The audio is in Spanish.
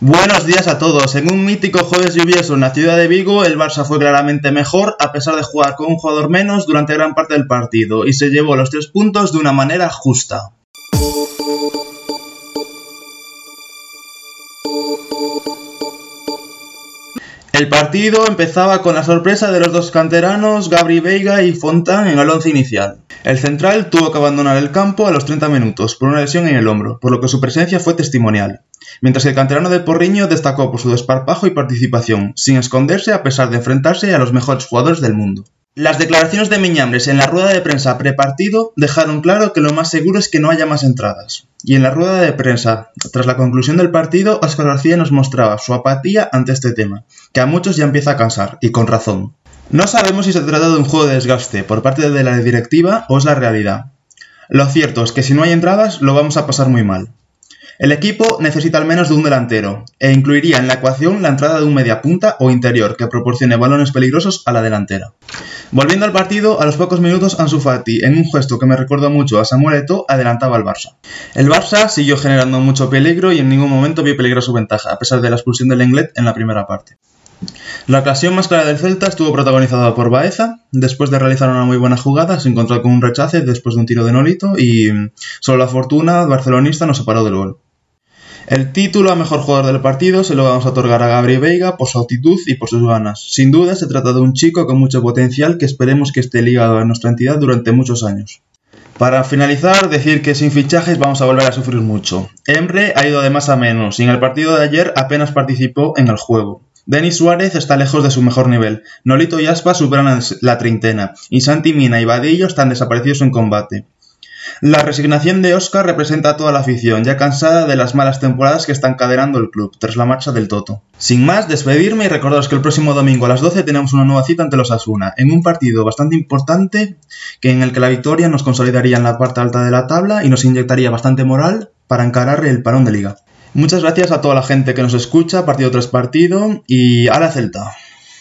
Buenos días a todos. En un mítico jueves lluvioso en la ciudad de Vigo, el Barça fue claramente mejor a pesar de jugar con un jugador menos durante gran parte del partido y se llevó los tres puntos de una manera justa. El partido empezaba con la sorpresa de los dos canteranos Gabri Veiga y Fontan en el once inicial. El central tuvo que abandonar el campo a los 30 minutos por una lesión en el hombro, por lo que su presencia fue testimonial mientras que el canterano de Porriño destacó por su desparpajo y participación, sin esconderse a pesar de enfrentarse a los mejores jugadores del mundo. Las declaraciones de Miñambres en la rueda de prensa prepartido dejaron claro que lo más seguro es que no haya más entradas. Y en la rueda de prensa, tras la conclusión del partido, Oscar García nos mostraba su apatía ante este tema, que a muchos ya empieza a cansar, y con razón. No sabemos si se trata de un juego de desgaste por parte de la directiva o es la realidad. Lo cierto es que si no hay entradas lo vamos a pasar muy mal. El equipo necesita al menos de un delantero, e incluiría en la ecuación la entrada de un mediapunta o interior que proporcione balones peligrosos a la delantera. Volviendo al partido, a los pocos minutos Ansu Fati, en un gesto que me recordó mucho a Samuel Eto'o, adelantaba al Barça. El Barça siguió generando mucho peligro y en ningún momento vio peligro su ventaja, a pesar de la expulsión del Lenglet en la primera parte. La ocasión más clara del Celta estuvo protagonizada por Baeza, después de realizar una muy buena jugada, se encontró con un rechace después de un tiro de Nolito y solo la fortuna barcelonista nos separó del gol. El título a mejor jugador del partido se lo vamos a otorgar a Gabriel Veiga por su actitud y por sus ganas. Sin duda se trata de un chico con mucho potencial que esperemos que esté ligado a nuestra entidad durante muchos años. Para finalizar, decir que sin fichajes vamos a volver a sufrir mucho. Emre ha ido de más a menos y en el partido de ayer apenas participó en el juego. Denis Suárez está lejos de su mejor nivel. Nolito y Aspa superan la treintena. Y Santi Mina y Vadillo están desaparecidos en combate. La resignación de Oscar representa a toda la afición, ya cansada de las malas temporadas que está encadenando el club, tras la marcha del Toto. Sin más, despedirme y recordaros que el próximo domingo a las 12 tenemos una nueva cita ante los Asuna, en un partido bastante importante, que en el que la victoria nos consolidaría en la parte alta de la tabla y nos inyectaría bastante moral para encarar el parón de liga. Muchas gracias a toda la gente que nos escucha, partido tras partido, y a la Celta.